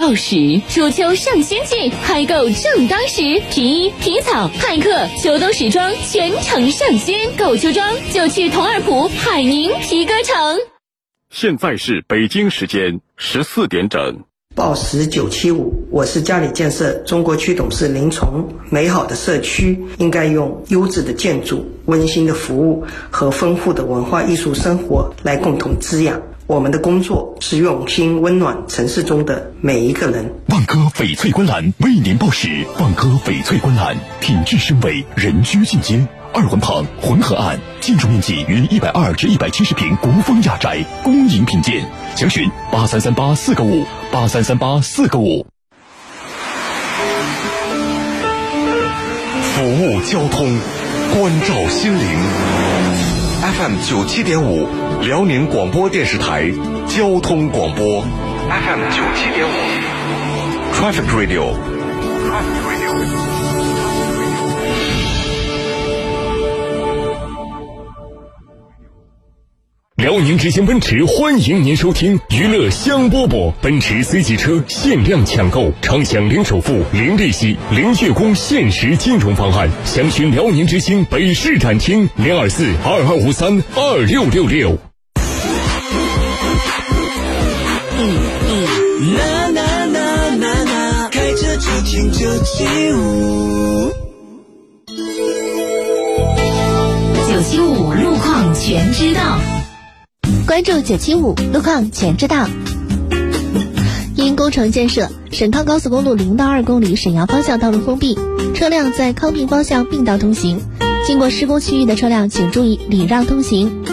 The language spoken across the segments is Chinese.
报时，初秋上新季，嗨购正当时，皮衣、皮草、派克、秋冬时装全城上新，购秋装就去同二普海宁皮革城。现在是北京时间十四点整。报时九七五，我是嘉里建设中国区董事林崇。美好的社区应该用优质的建筑、温馨的服务和丰富的文化艺术生活来共同滋养。我们的工作是用心温暖城市中的每一个人。万科翡翠观澜为您报时。万科翡翠观澜，品质升维，人居进阶。二环旁，浑河岸，建筑面积约一百二至一百七十平国风雅宅，恭迎品鉴。详询八三三八四个五八三三八四个五。服务交通，关照心灵。FM 九七点五，辽宁广播电视台交通广播。FM 九七点五，Traffic Radio。辽宁之星奔驰欢迎您收听娱乐香饽饽，奔驰 C 级车限量抢购，畅享零首付、零利息、零月供限时金融方案。详询辽宁之星北市展厅零二四二二五三二六六六。啦啦啦啦啦，开车就听九七五。九七五路况全知道。关注九七五路况全知道。因工程建设，沈康高速公路零到二公里沈阳方向道路封闭，车辆在康平方向并道通行。经过施工区域的车辆请注意礼让通行。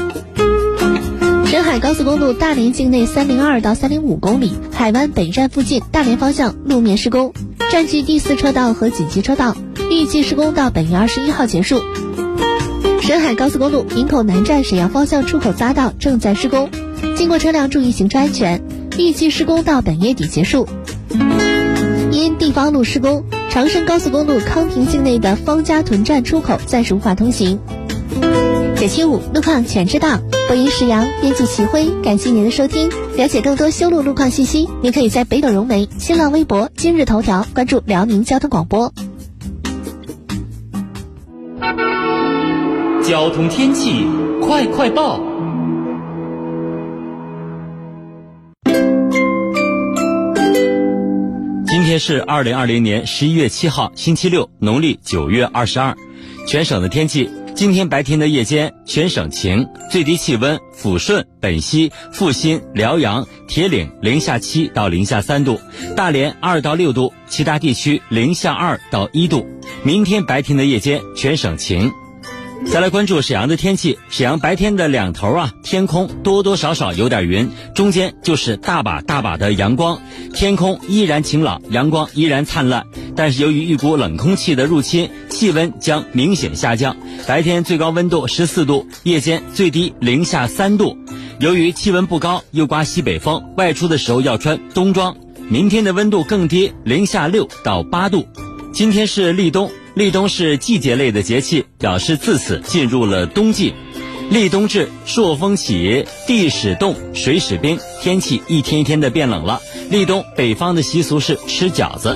沈海高速公路大连境内三零二到三零五公里，海湾北站附近大连方向路面施工，占据第四车道和紧急车道，预计施工到本月二十一号结束。沈海高速公路营口南站沈阳方向出口匝道正在施工，经过车辆注意行车安全，预计施工到本月底结束。因地方路施工，长深高速公路康平境内的方家屯站出口暂时无法通行。九七五路况全知道，播音石阳，编辑齐辉，感谢您的收听。了解更多修路路况信息，您可以在北斗融媒、新浪微博、今日头条关注辽宁交通广播。交通天气快快报。今天是二零二零年十一月七号，星期六，农历九月二十二。全省的天气，今天白天的夜间全省晴，最低气温抚顺、本溪、阜新、辽阳、铁岭零下七到零下三度，大连二到六度，其他地区零下二到一度。明天白天的夜间全省晴。再来关注沈阳的天气。沈阳白天的两头啊，天空多多少少有点云，中间就是大把大把的阳光，天空依然晴朗，阳光依然灿烂。但是由于一股冷空气的入侵，气温将明显下降。白天最高温度十四度，夜间最低零下三度。由于气温不高，又刮西北风，外出的时候要穿冬装。明天的温度更低，零下六到八度。今天是立冬。立冬是季节类的节气，表示自此进入了冬季。立冬至，朔风起，地始冻，水始冰，天气一天一天的变冷了。立冬，北方的习俗是吃饺子。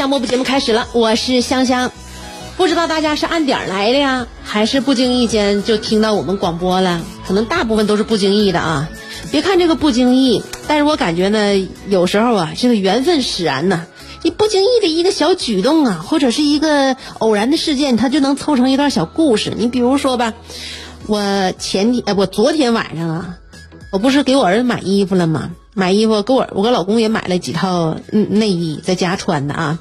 娱乐项目部节目开始了，我是香香。不知道大家是按点儿来的呀，还是不经意间就听到我们广播了？可能大部分都是不经意的啊。别看这个不经意，但是我感觉呢，有时候啊，这个缘分使然呐。你不经意的一个小举动啊，或者是一个偶然的事件，它就能凑成一段小故事。你比如说吧，我前天，哎，我昨天晚上啊，我不是给我儿子买衣服了吗？买衣服给我，我跟老公也买了几套内衣在家穿的啊。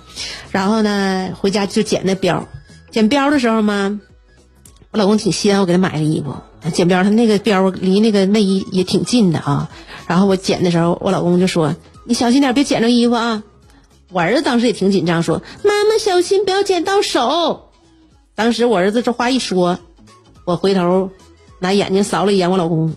然后呢，回家就剪那标，剪标的时候嘛，我老公挺稀罕我给他买的衣服。剪标，他那个标离那个内衣也挺近的啊。然后我剪的时候，我老公就说：“你小心点，别剪着衣服啊。”我儿子当时也挺紧张，说：“妈妈小心，不要剪到手。”当时我儿子这话一说，我回头拿眼睛扫了一眼我老公，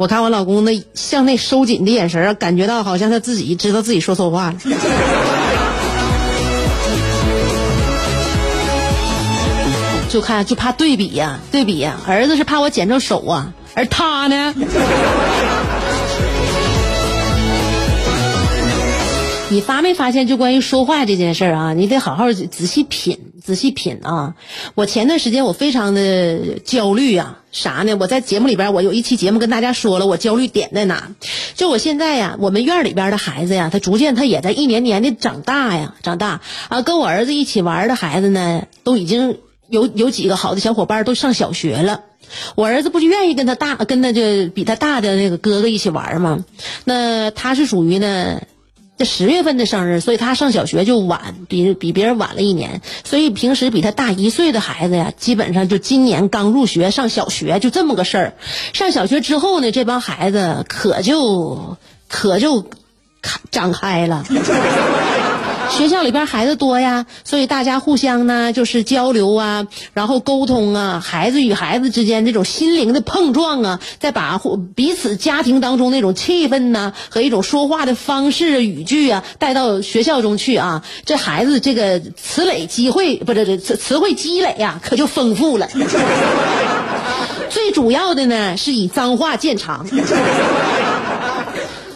我看我老公那向内收紧的眼神感觉到好像他自己知道自己说错话了。就看就怕对比呀，对比呀，儿子是怕我剪着手啊，而他呢？你发没发现，就关于说话这件事儿啊，你得好好仔细品，仔细品啊！我前段时间我非常的焦虑啊，啥呢？我在节目里边，我有一期节目跟大家说了，我焦虑点在哪？就我现在呀，我们院里边的孩子呀，他逐渐他也在一年年的长大呀，长大啊，跟我儿子一起玩的孩子呢，都已经有有几个好的小伙伴都上小学了。我儿子不就愿意跟他大跟那就比他大的那个哥哥一起玩吗？那他是属于呢。这十月份的生日，所以他上小学就晚，比比别人晚了一年。所以平时比他大一岁的孩子呀，基本上就今年刚入学上小学，就这么个事儿。上小学之后呢，这帮孩子可就可就开展开了。学校里边孩子多呀，所以大家互相呢就是交流啊，然后沟通啊，孩子与孩子之间这种心灵的碰撞啊，再把彼此家庭当中那种气氛呢和一种说话的方式语句啊带到学校中去啊，这孩子这个词累机会不是这词词汇积累呀，可就丰富了。最主要的呢是以脏话见长。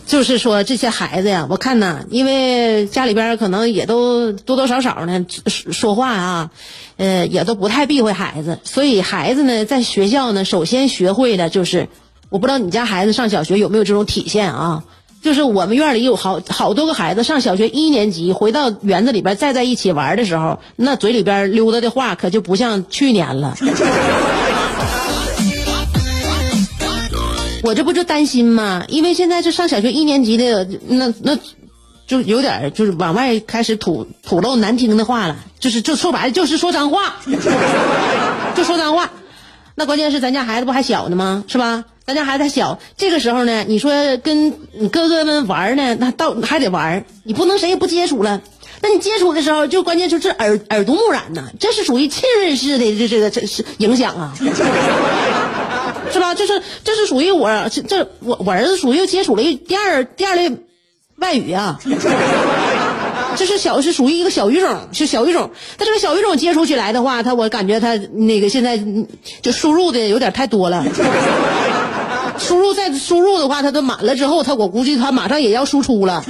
就是说这些孩子呀，我看呐，因为家里边可能也都多多少少呢说话啊，呃，也都不太避讳孩子，所以孩子呢在学校呢，首先学会的就是，我不知道你家孩子上小学有没有这种体现啊？就是我们院里有好好多个孩子上小学一年级，回到园子里边再在一起玩的时候，那嘴里边溜达的话可就不像去年了。我这不就担心吗？因为现在这上小学一年级的，那那，就有点就是往外开始吐吐露难听的话了，就是就说白了就是说脏话，就说脏话。那关键是咱家孩子不还小呢吗？是吧？咱家孩子还小，这个时候呢，你说跟你哥哥们玩呢，那到还得玩，你不能谁也不接触了。那你接触的时候，就关键就是耳耳濡目染呐，这是属于浸润式的这这个这是影响啊。是吧？这是这是属于我这我我儿子属于接触了一第二第二类外语啊，这是小是属于一个小语种，是小语种。他这个小语种接触起来的话，他我感觉他那个现在就输入的有点太多了，输入再输入的话，他都满了之后，他我估计他马上也要输出了。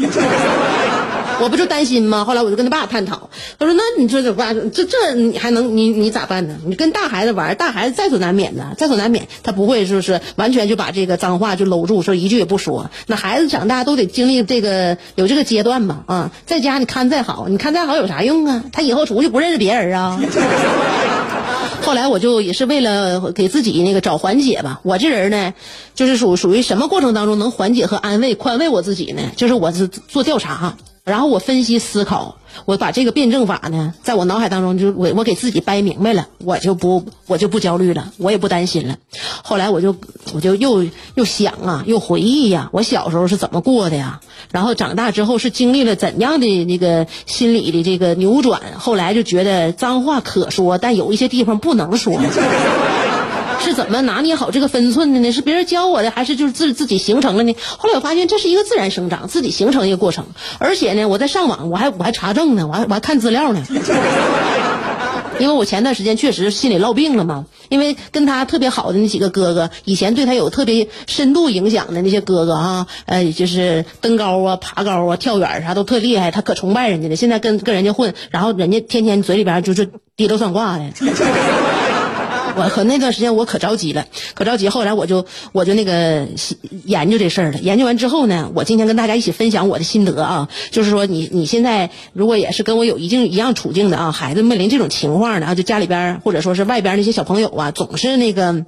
我不就担心吗？后来我就跟他爸探讨，他说：“那你说怎么办？这这你还能你你咋办呢？你跟大孩子玩，大孩子在所难免的，在所难免，他不会就是完全就把这个脏话就搂住，说一句也不说。那孩子长大都得经历这个有这个阶段嘛啊，在家你看再好，你看再好有啥用啊？他以后出去不认识别人啊。后来我就也是为了给自己那个找缓解吧。我这人呢，就是属属于什么过程当中能缓解和安慰宽慰我自己呢？就是我是做调查。”然后我分析思考，我把这个辩证法呢，在我脑海当中就我我给自己掰明白了，我就不我就不焦虑了，我也不担心了。后来我就我就又又想啊，又回忆呀，我小时候是怎么过的呀？然后长大之后是经历了怎样的那个心理的这个扭转？后来就觉得脏话可说，但有一些地方不能说。是怎么拿捏好这个分寸的呢？是别人教我的，还是就是自自己形成了呢？后来我发现这是一个自然生长、自己形成一个过程。而且呢，我在上网，我还我还查证呢，我还我还看资料呢。因为我前段时间确实心里落病了嘛，因为跟他特别好的那几个哥哥，以前对他有特别深度影响的那些哥哥啊，呃，就是登高啊、爬高啊、跳远啥都特厉害，他可崇拜人家了。现在跟跟人家混，然后人家天天嘴里边就是低头算卦的。我可那段时间我可着急了，可着急。后来我就我就那个研究这事儿了。研究完之后呢，我今天跟大家一起分享我的心得啊，就是说你你现在如果也是跟我有一定一样处境的啊，孩子面临这种情况的啊，就家里边或者说是外边那些小朋友啊，总是那个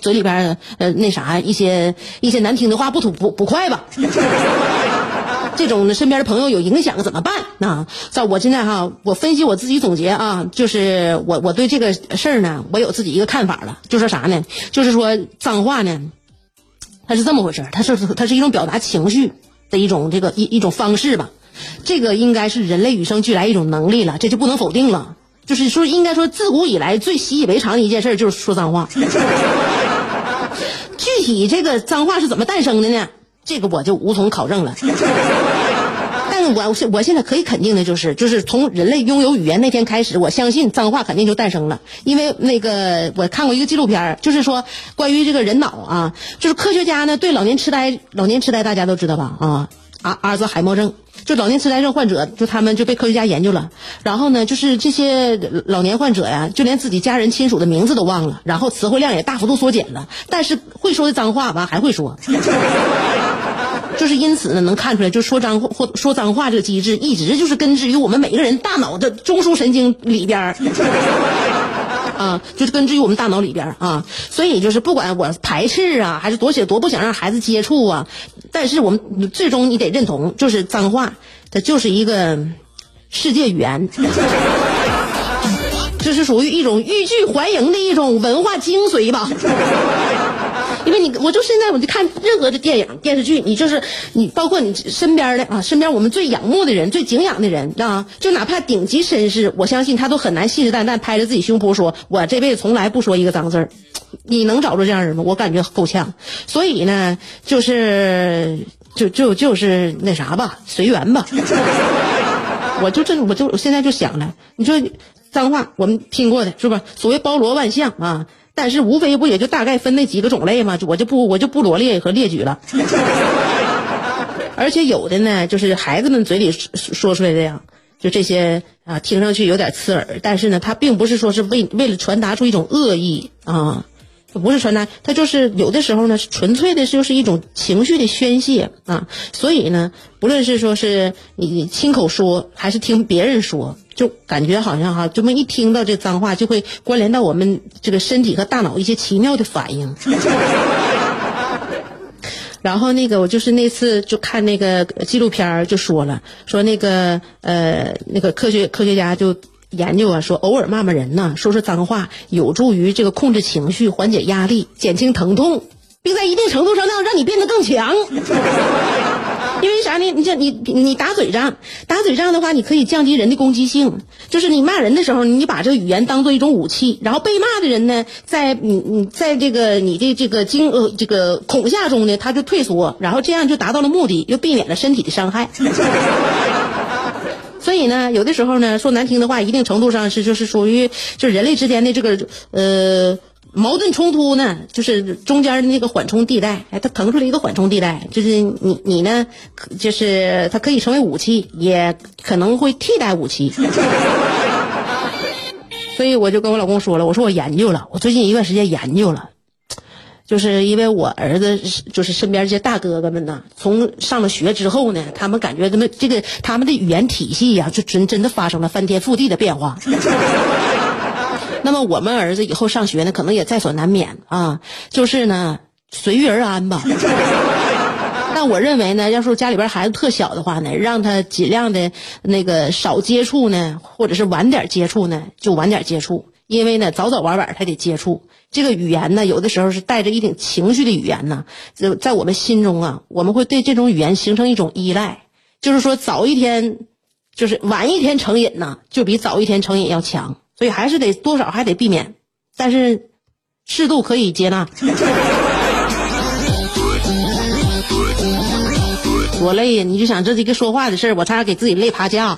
嘴里边呃那啥一些一些难听的话不吐不不快吧。这种身边的朋友有影响怎么办？啊，在我现在哈，我分析我自己总结啊，就是我我对这个事儿呢，我有自己一个看法了，就说啥呢？就是说脏话呢，它是这么回事它是它是一种表达情绪的一种这个一一种方式吧。这个应该是人类与生俱来一种能力了，这就不能否定了。就是说，应该说自古以来最习以为常的一件事就是说脏话。具体这个脏话是怎么诞生的呢？这个我就无从考证了。我现我现在可以肯定的就是，就是从人类拥有语言那天开始，我相信脏话肯定就诞生了。因为那个我看过一个纪录片，就是说关于这个人脑啊，就是科学家呢对老年痴呆，老年痴呆大家都知道吧？啊，阿阿兹海默症，就老年痴呆症患者，就他们就被科学家研究了。然后呢，就是这些老年患者呀，就连自己家人亲属的名字都忘了，然后词汇量也大幅度缩减了，但是会说的脏话吧还会说。就是因此呢，能看出来，就说脏或说脏话这个机制，一直就是根植于我们每个人大脑的中枢神经里边儿，啊，就是根植于我们大脑里边儿啊。所以就是不管我排斥啊，还是多写多不想让孩子接触啊，但是我们最终你得认同，就是脏话，它就是一个世界语言，这是属于一种欲拒还迎的一种文化精髓吧。你，我就现在我就看任何的电影电视剧，你就是你，包括你身边的啊，身边我们最仰慕的人、最敬仰的人啊，就哪怕顶级绅士，我相信他都很难信誓旦旦拍着自己胸脯说，我这辈子从来不说一个脏字儿。你能找着这样人吗？我感觉够呛。所以呢，就是就就就是那啥吧，随缘吧。我就这，我就现在就想了，你说脏话我们听过的是吧？所谓包罗万象啊。但是无非不也就大概分那几个种类嘛，我就不我就不罗列和列举了。而且有的呢，就是孩子们嘴里说出来的呀，就这些啊，听上去有点刺耳，但是呢，他并不是说是为为了传达出一种恶意啊，不是传达，他就是有的时候呢，纯粹的就是一种情绪的宣泄啊。所以呢，不论是说是你亲口说，还是听别人说。就感觉好像哈，这么一听到这脏话，就会关联到我们这个身体和大脑一些奇妙的反应。然后那个我就是那次就看那个纪录片就说了，说那个呃那个科学科学家就研究啊，说偶尔骂骂人呢，说说脏话，有助于这个控制情绪、缓解压力、减轻疼痛，并在一定程度上让让你变得更强。因为啥呢？你像你你打嘴仗，打嘴仗的话，你可以降低人的攻击性。就是你骂人的时候，你把这个语言当做一种武器，然后被骂的人呢，在你你在这个你的这个惊呃这个恐吓中呢，他就退缩，然后这样就达到了目的，又避免了身体的伤害。所以呢，有的时候呢，说难听的话，一定程度上是就是属于就是人类之间的这个呃。矛盾冲突呢，就是中间的那个缓冲地带，哎，它腾出来一个缓冲地带，就是你你呢，就是它可以成为武器，也可能会替代武器。所以我就跟我老公说了，我说我研究了，我最近一段时间研究了，就是因为我儿子就是身边这些大哥哥们呢，从上了学之后呢，他们感觉他们这个他们的语言体系呀，就真真的发生了翻天覆地的变化。那么我们儿子以后上学呢，可能也在所难免啊。就是呢，随遇而安吧。但我认为呢，要是家里边孩子特小的话呢，让他尽量的那个少接触呢，或者是晚点接触呢，就晚点接触。因为呢，早早晚晚他得接触这个语言呢，有的时候是带着一点情绪的语言呢，就在我们心中啊，我们会对这种语言形成一种依赖。就是说，早一天，就是晚一天成瘾呢，就比早一天成瘾要强。所以还是得多少还得避免，但是适度可以接纳。多累呀！你就想这几个说话的事儿，我差点给自己累趴下。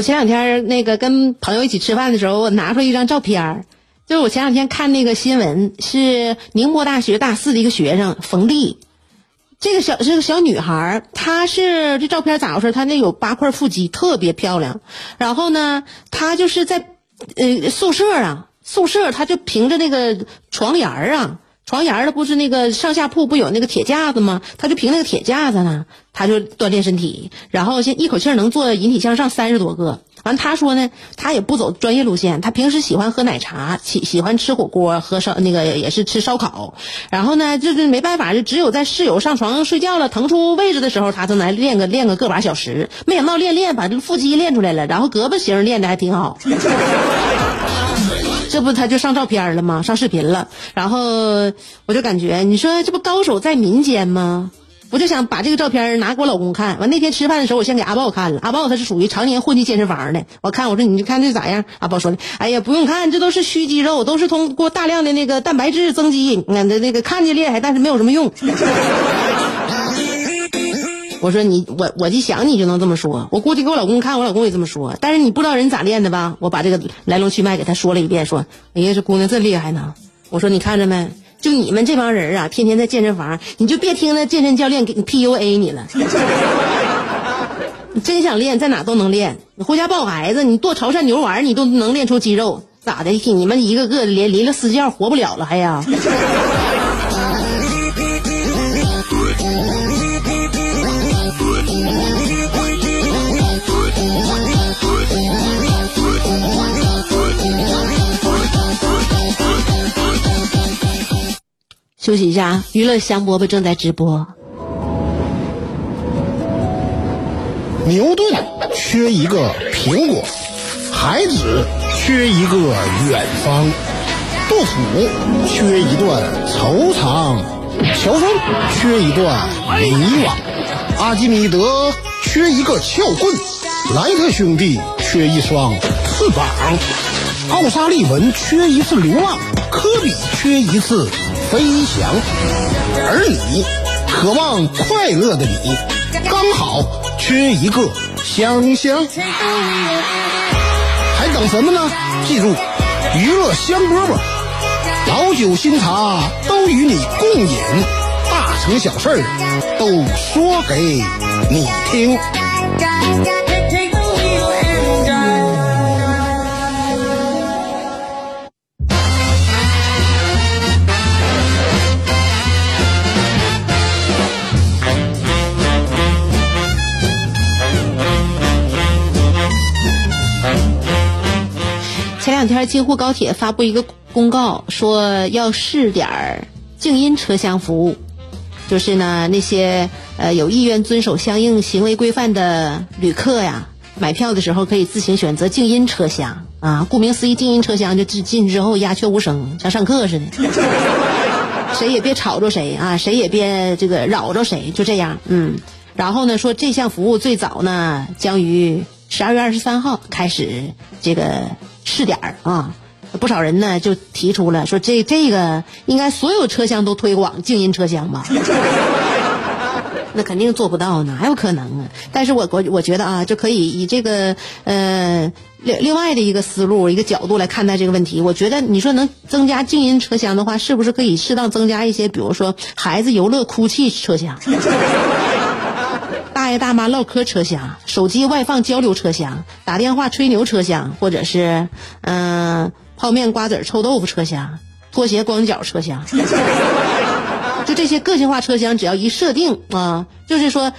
我前两天那个跟朋友一起吃饭的时候，我拿出来一张照片儿就是我前两天看那个新闻，是宁波大学大四的一个学生冯丽，这个小是个小女孩，她是这照片咋回事？她那有八块腹肌，特别漂亮。然后呢，她就是在呃宿舍啊，宿舍她就凭着那个床沿儿啊。床沿儿的不是那个上下铺不有那个铁架子吗？她就凭那个铁架子呢，他就锻炼身体，然后现一口气儿能做引体向上三十多个。完，他说呢，他也不走专业路线，他平时喜欢喝奶茶，喜喜欢吃火锅，喝烧那个也是吃烧烤。然后呢，就是没办法，就只有在室友上床睡觉了腾出位置的时候，他才来练个练个个把小时。没想到练练把这腹肌练出来了，然后胳膊型练的还挺好。这不他就上照片了吗？上视频了，然后我就感觉，你说这不高手在民间吗？我就想把这个照片拿给我老公看。完那天吃饭的时候，我先给阿豹看了。阿豹他是属于常年混迹健身房的。我看我说你看这咋样？阿豹说的，哎呀不用看，这都是虚肌肉，都是通过大量的那个蛋白质增肌。那那个看着厉害，但是没有什么用。我说你我我一想你就能这么说，我估计给我老公看，我老公也这么说。但是你不知道人咋练的吧？我把这个来龙去脉给他说了一遍，说哎呀这姑娘真厉害呢。我说你看着没？就你们这帮人啊，天天在健身房，你就别听那健身教练给你 PUA 你了。你真想练，在哪都能练。你回家抱孩子，你剁潮汕牛肉丸，你都能练出肌肉。咋的？你们一个个连离了私教活不了了还呀？休息一下，娱乐香饽饽正在直播。牛顿缺一个苹果，孩子缺一个远方，杜甫缺一段惆怅，乔峰缺一段迷惘，阿基米德缺一个撬棍，莱特兄弟缺一双翅膀，奥沙利文缺一次流浪，科比缺一次。飞翔，而你渴望快乐的你，刚好缺一个香香。还等什么呢？记住，娱乐香饽饽，老酒新茶都与你共饮，大成小事都说给你听。两天京沪高铁发布一个公告，说要试点静音车厢服务，就是呢那些呃有意愿遵守相应行为规范的旅客呀，买票的时候可以自行选择静音车厢啊。顾名思义，静音车厢就进进去之后鸦雀无声，像上课似的，谁也别吵着谁啊，谁也别这个扰着谁，就这样，嗯。然后呢，说这项服务最早呢将于十二月二十三号开始这个。试点儿啊，不少人呢就提出了说这这个应该所有车厢都推广静音车厢吧？那肯定做不到，哪有可能啊？但是我我我觉得啊，就可以以这个呃另另外的一个思路一个角度来看待这个问题。我觉得你说能增加静音车厢的话，是不是可以适当增加一些，比如说孩子游乐哭泣车厢？大爷大妈唠嗑车厢，手机外放交流车厢，打电话吹牛车厢，或者是嗯泡面瓜子臭豆腐车厢，拖鞋光脚车厢，就这些个性化车厢，只要一设定啊，就是说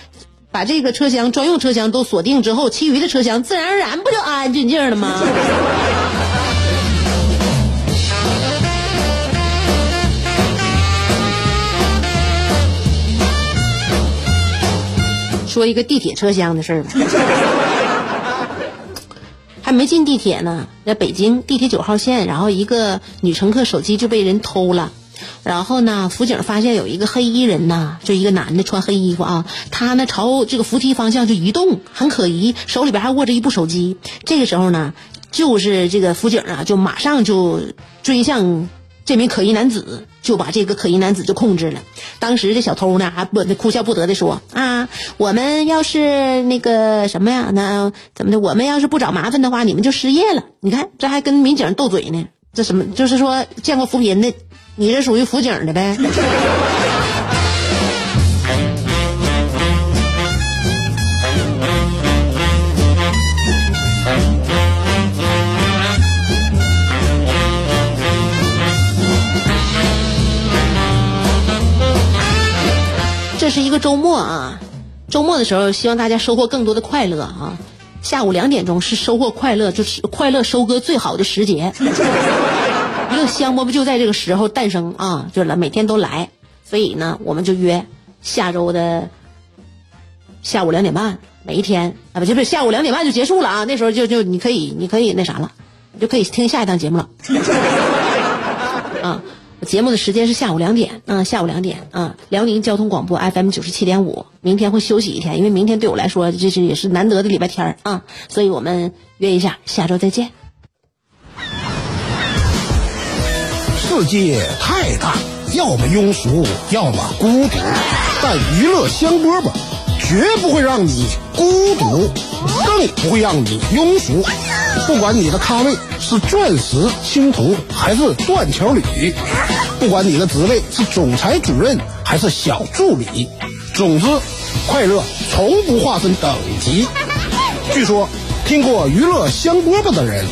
把这个车厢专用车厢都锁定之后，其余的车厢自然而然不就安安静静了吗？说一个地铁车厢的事儿吧，还没进地铁呢，在北京地铁九号线，然后一个女乘客手机就被人偷了，然后呢，辅警发现有一个黑衣人呐，就一个男的穿黑衣服啊，他呢朝这个扶梯方向就移动，很可疑，手里边还握着一部手机。这个时候呢，就是这个辅警啊，就马上就追向。这名可疑男子就把这个可疑男子就控制了。当时这小偷呢还不哭笑不得的说啊，我们要是那个什么呀，那怎么的？我们要是不找麻烦的话，你们就失业了。你看这还跟民警斗嘴呢，这什么？就是说见过扶贫的，你这属于辅警的呗。是一个周末啊，周末的时候，希望大家收获更多的快乐啊。下午两点钟是收获快乐，就是快乐收割最好的时节。一个香饽饽就在这个时候诞生啊，就来，每天都来。所以呢，我们就约下周的下午两点半，每一天啊，不，就不是下午两点半就结束了啊。那时候就就你可以，你可以那啥了，你就可以听下一档节目了。啊。节目的时间是下午两点，啊，下午两点，啊，辽宁交通广播 FM 九十七点五。明天会休息一天，因为明天对我来说这是也是难得的礼拜天啊，所以我们约一下，下周再见。世界太大，要么庸俗，要么孤独，但娱乐香饽饽绝不会让你孤独，更不会让你庸俗。不管你的咖位是钻石青铜还是断桥铝，不管你的职位是总裁主任还是小助理，总之，快乐从不划分等级。据说，听过娱乐香饽饽的人，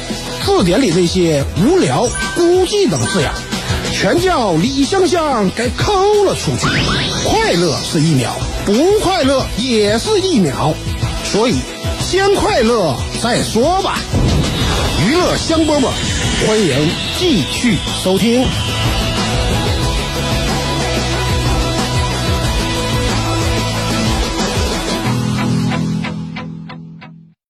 字典里那些无聊、孤寂等字眼，全叫李香香给抠了出去。快乐是一秒，不快乐也是一秒，所以先快乐再说吧。娱乐香饽饽，欢迎继续收听。